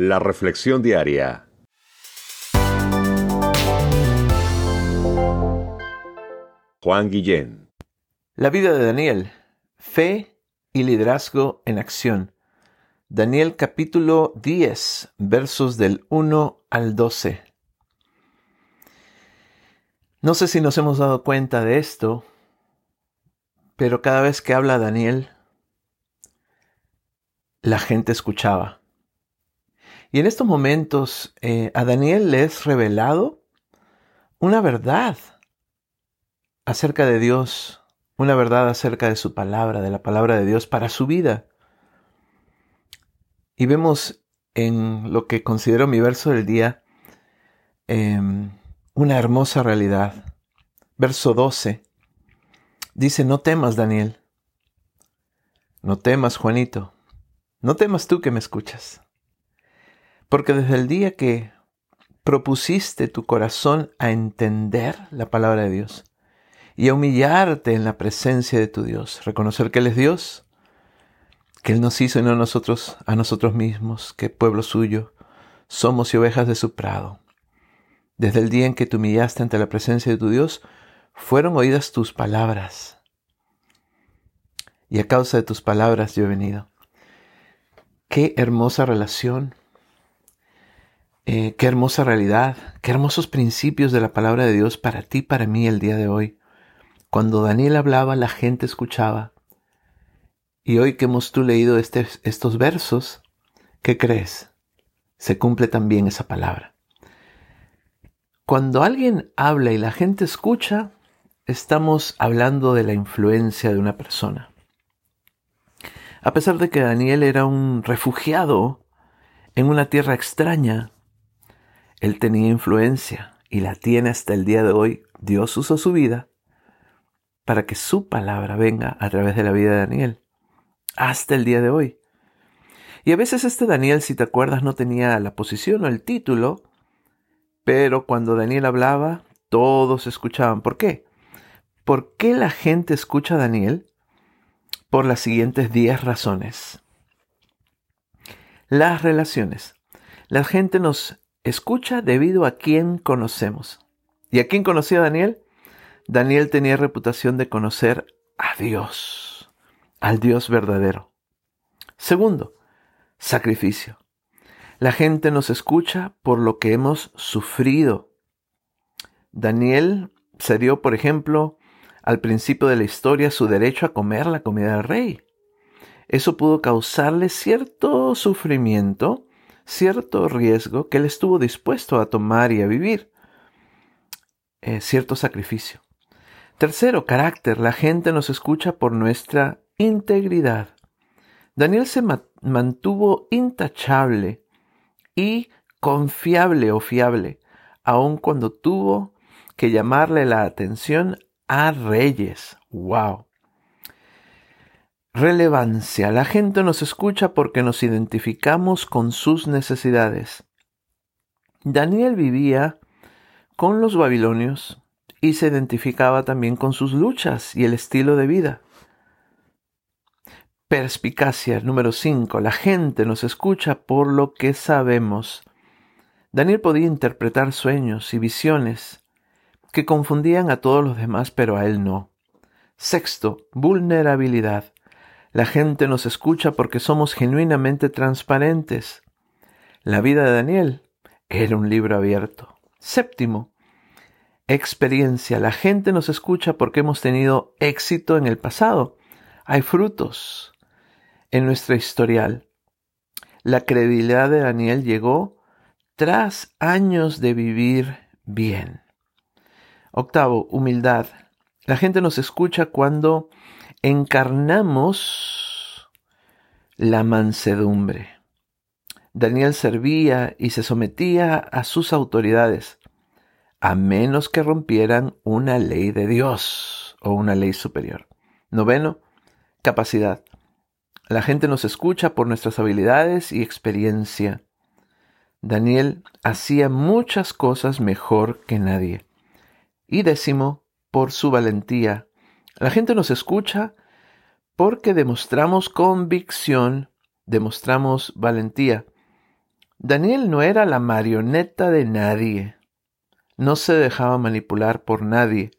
La Reflexión Diaria. Juan Guillén. La vida de Daniel. Fe y liderazgo en acción. Daniel capítulo 10, versos del 1 al 12. No sé si nos hemos dado cuenta de esto, pero cada vez que habla Daniel, la gente escuchaba. Y en estos momentos eh, a Daniel le es revelado una verdad acerca de Dios, una verdad acerca de su palabra, de la palabra de Dios para su vida. Y vemos en lo que considero mi verso del día em, una hermosa realidad. Verso 12. Dice, no temas, Daniel. No temas, Juanito. No temas tú que me escuchas. Porque desde el día que propusiste tu corazón a entender la palabra de Dios y a humillarte en la presencia de tu Dios, reconocer que Él es Dios, que Él nos hizo y no nosotros a nosotros mismos, que pueblo suyo, somos y ovejas de su prado. Desde el día en que te humillaste ante la presencia de tu Dios, fueron oídas tus palabras. Y a causa de tus palabras yo he venido. Qué hermosa relación, eh, qué hermosa realidad, qué hermosos principios de la palabra de Dios para ti, para mí el día de hoy. Cuando Daniel hablaba, la gente escuchaba. Y hoy que hemos tú leído este, estos versos, ¿qué crees? Se cumple también esa palabra. Cuando alguien habla y la gente escucha, estamos hablando de la influencia de una persona. A pesar de que Daniel era un refugiado en una tierra extraña, él tenía influencia y la tiene hasta el día de hoy. Dios usó su vida para que su palabra venga a través de la vida de Daniel, hasta el día de hoy. Y a veces este Daniel, si te acuerdas, no tenía la posición o el título, pero cuando Daniel hablaba, todos escuchaban. ¿Por qué? ¿Por qué la gente escucha a Daniel? por las siguientes 10 razones. Las relaciones. La gente nos escucha debido a quien conocemos. ¿Y a quién conocía Daniel? Daniel tenía reputación de conocer a Dios, al Dios verdadero. Segundo, sacrificio. La gente nos escucha por lo que hemos sufrido. Daniel se dio, por ejemplo, al principio de la historia su derecho a comer la comida del rey. Eso pudo causarle cierto sufrimiento, cierto riesgo que él estuvo dispuesto a tomar y a vivir, eh, cierto sacrificio. Tercero, carácter. La gente nos escucha por nuestra integridad. Daniel se mantuvo intachable y confiable o fiable, aun cuando tuvo que llamarle la atención a reyes. ¡Wow! Relevancia. La gente nos escucha porque nos identificamos con sus necesidades. Daniel vivía con los babilonios y se identificaba también con sus luchas y el estilo de vida. Perspicacia número 5. La gente nos escucha por lo que sabemos. Daniel podía interpretar sueños y visiones que confundían a todos los demás, pero a él no. Sexto, vulnerabilidad. La gente nos escucha porque somos genuinamente transparentes. La vida de Daniel era un libro abierto. Séptimo, experiencia. La gente nos escucha porque hemos tenido éxito en el pasado. Hay frutos en nuestra historial. La credibilidad de Daniel llegó tras años de vivir bien. Octavo, humildad. La gente nos escucha cuando encarnamos la mansedumbre. Daniel servía y se sometía a sus autoridades, a menos que rompieran una ley de Dios o una ley superior. Noveno, capacidad. La gente nos escucha por nuestras habilidades y experiencia. Daniel hacía muchas cosas mejor que nadie. Y décimo, por su valentía. La gente nos escucha porque demostramos convicción, demostramos valentía. Daniel no era la marioneta de nadie, no se dejaba manipular por nadie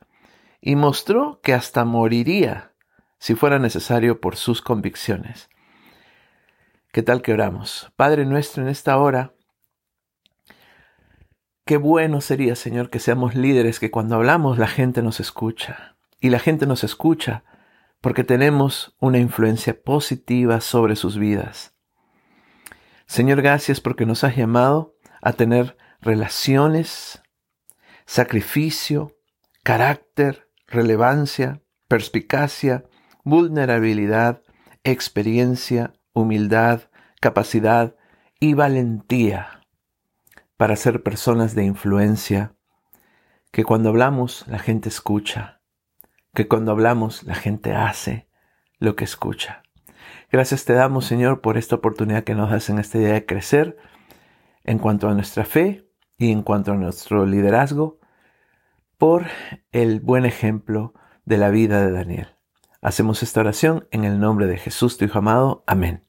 y mostró que hasta moriría si fuera necesario por sus convicciones. ¿Qué tal que oramos? Padre nuestro, en esta hora, qué bueno sería, Señor, que seamos líderes, que cuando hablamos la gente nos escucha. Y la gente nos escucha porque tenemos una influencia positiva sobre sus vidas. Señor, gracias porque nos has llamado a tener relaciones, sacrificio, carácter, relevancia, perspicacia, vulnerabilidad, experiencia, humildad, capacidad y valentía para ser personas de influencia, que cuando hablamos la gente escucha, que cuando hablamos la gente hace lo que escucha. Gracias te damos, Señor, por esta oportunidad que nos das en este día de crecer en cuanto a nuestra fe y en cuanto a nuestro liderazgo, por el buen ejemplo de la vida de Daniel. Hacemos esta oración en el nombre de Jesús, tu Hijo amado. Amén.